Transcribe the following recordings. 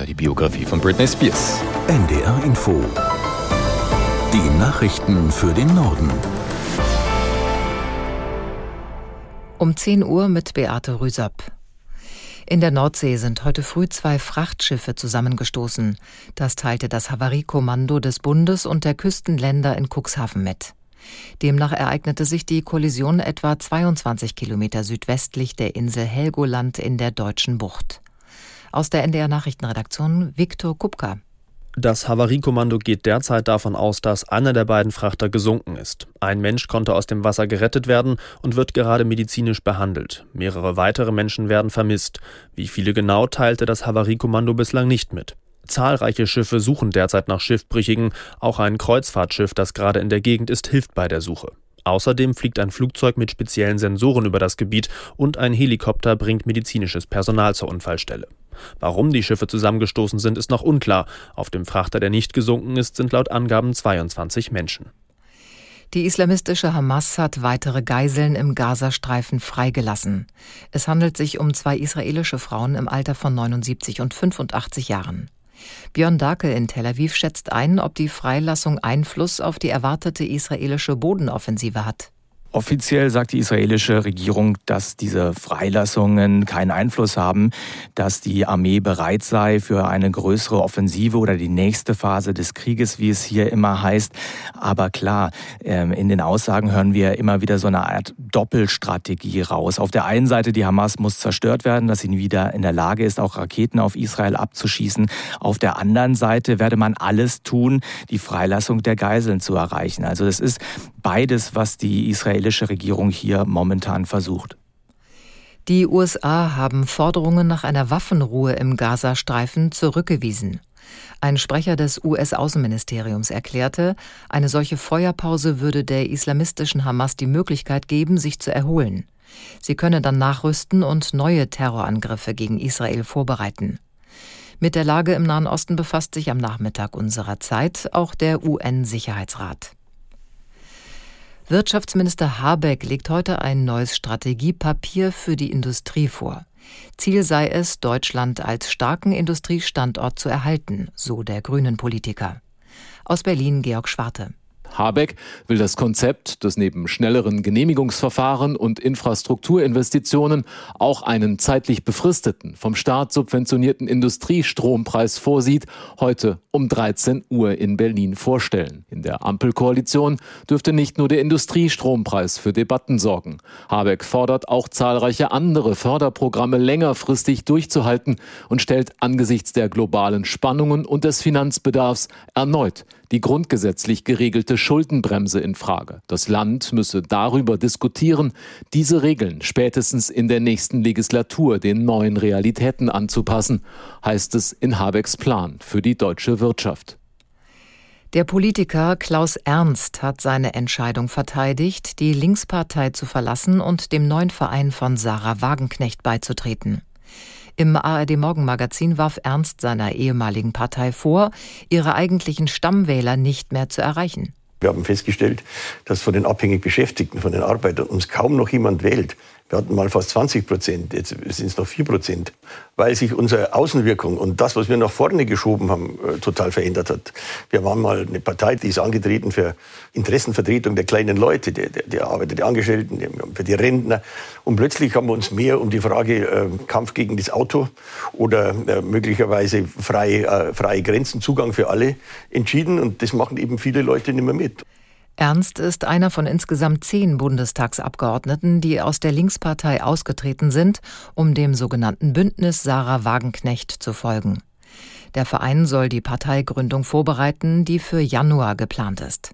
oder die Biografie von Britney Spears. NDR Info. Die Nachrichten für den Norden. Um 10 Uhr mit Beate Rüsop. In der Nordsee sind heute früh zwei Frachtschiffe zusammengestoßen. Das teilte das Havariekommando des Bundes und der Küstenländer in Cuxhaven mit. Demnach ereignete sich die Kollision etwa 22 Kilometer südwestlich der Insel Helgoland in der deutschen Bucht. Aus der NDR Nachrichtenredaktion Viktor Kupka. Das Havariekommando geht derzeit davon aus, dass einer der beiden Frachter gesunken ist. Ein Mensch konnte aus dem Wasser gerettet werden und wird gerade medizinisch behandelt. Mehrere weitere Menschen werden vermisst. Wie viele genau teilte das Havariekommando bislang nicht mit. Zahlreiche Schiffe suchen derzeit nach Schiffbrüchigen. Auch ein Kreuzfahrtschiff, das gerade in der Gegend ist, hilft bei der Suche. Außerdem fliegt ein Flugzeug mit speziellen Sensoren über das Gebiet und ein Helikopter bringt medizinisches Personal zur Unfallstelle. Warum die Schiffe zusammengestoßen sind, ist noch unklar. Auf dem Frachter, der nicht gesunken ist, sind laut Angaben 22 Menschen. Die islamistische Hamas hat weitere Geiseln im Gazastreifen freigelassen. Es handelt sich um zwei israelische Frauen im Alter von 79 und 85 Jahren. Björn Dake in Tel Aviv schätzt ein, ob die Freilassung Einfluss auf die erwartete israelische Bodenoffensive hat. Offiziell sagt die israelische Regierung, dass diese Freilassungen keinen Einfluss haben, dass die Armee bereit sei für eine größere Offensive oder die nächste Phase des Krieges, wie es hier immer heißt. Aber klar, ähm, in den Aussagen hören wir immer wieder so eine Art Doppelstrategie raus. Auf der einen Seite, die Hamas muss zerstört werden, dass sie wieder in der Lage ist, auch Raketen auf Israel abzuschießen. Auf der anderen Seite werde man alles tun, die Freilassung der Geiseln zu erreichen. Also es ist beides, was die israelische Regierung hier momentan versucht. Die USA haben Forderungen nach einer Waffenruhe im Gazastreifen zurückgewiesen. Ein Sprecher des US-Außenministeriums erklärte, eine solche Feuerpause würde der islamistischen Hamas die Möglichkeit geben, sich zu erholen. Sie könne dann nachrüsten und neue Terrorangriffe gegen Israel vorbereiten. Mit der Lage im Nahen Osten befasst sich am Nachmittag unserer Zeit auch der UN-Sicherheitsrat. Wirtschaftsminister Habeck legt heute ein neues Strategiepapier für die Industrie vor. Ziel sei es, Deutschland als starken Industriestandort zu erhalten, so der Grünen Politiker. Aus Berlin Georg Schwarte. Habeck will das Konzept, das neben schnelleren Genehmigungsverfahren und Infrastrukturinvestitionen auch einen zeitlich befristeten, vom Staat subventionierten Industriestrompreis vorsieht, heute um 13 Uhr in Berlin vorstellen. In der Ampelkoalition dürfte nicht nur der Industriestrompreis für Debatten sorgen. Habeck fordert auch zahlreiche andere Förderprogramme längerfristig durchzuhalten und stellt angesichts der globalen Spannungen und des Finanzbedarfs erneut die grundgesetzlich geregelte Schuldenbremse in Frage. Das Land müsse darüber diskutieren, diese Regeln spätestens in der nächsten Legislatur den neuen Realitäten anzupassen, heißt es in Habecks Plan für die deutsche Wirtschaft. Der Politiker Klaus Ernst hat seine Entscheidung verteidigt, die Linkspartei zu verlassen und dem neuen Verein von Sarah Wagenknecht beizutreten. Im ARD Morgenmagazin warf Ernst seiner ehemaligen Partei vor, ihre eigentlichen Stammwähler nicht mehr zu erreichen. Wir haben festgestellt, dass von den abhängig Beschäftigten, von den Arbeitern uns kaum noch jemand wählt. Wir hatten mal fast 20 Prozent, jetzt sind es noch 4 Prozent, weil sich unsere Außenwirkung und das, was wir nach vorne geschoben haben, äh, total verändert hat. Wir waren mal eine Partei, die ist angetreten für Interessenvertretung der kleinen Leute, der, der, der Arbeiter, der Angestellten, für die Rentner. Und plötzlich haben wir uns mehr um die Frage äh, Kampf gegen das Auto oder äh, möglicherweise freie, äh, freie Grenzen, Zugang für alle entschieden. Und das machen eben viele Leute nicht mehr mit. Ernst ist einer von insgesamt zehn Bundestagsabgeordneten, die aus der Linkspartei ausgetreten sind, um dem sogenannten Bündnis Sarah Wagenknecht zu folgen. Der Verein soll die Parteigründung vorbereiten, die für Januar geplant ist.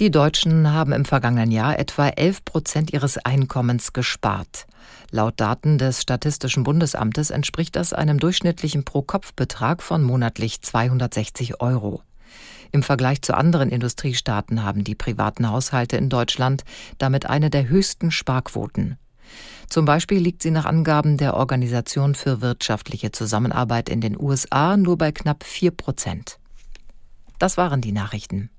Die Deutschen haben im vergangenen Jahr etwa 11 Prozent ihres Einkommens gespart. Laut Daten des Statistischen Bundesamtes entspricht das einem durchschnittlichen Pro-Kopf-Betrag von monatlich 260 Euro. Im Vergleich zu anderen Industriestaaten haben die privaten Haushalte in Deutschland damit eine der höchsten Sparquoten. Zum Beispiel liegt sie nach Angaben der Organisation für wirtschaftliche Zusammenarbeit in den USA nur bei knapp vier Prozent. Das waren die Nachrichten.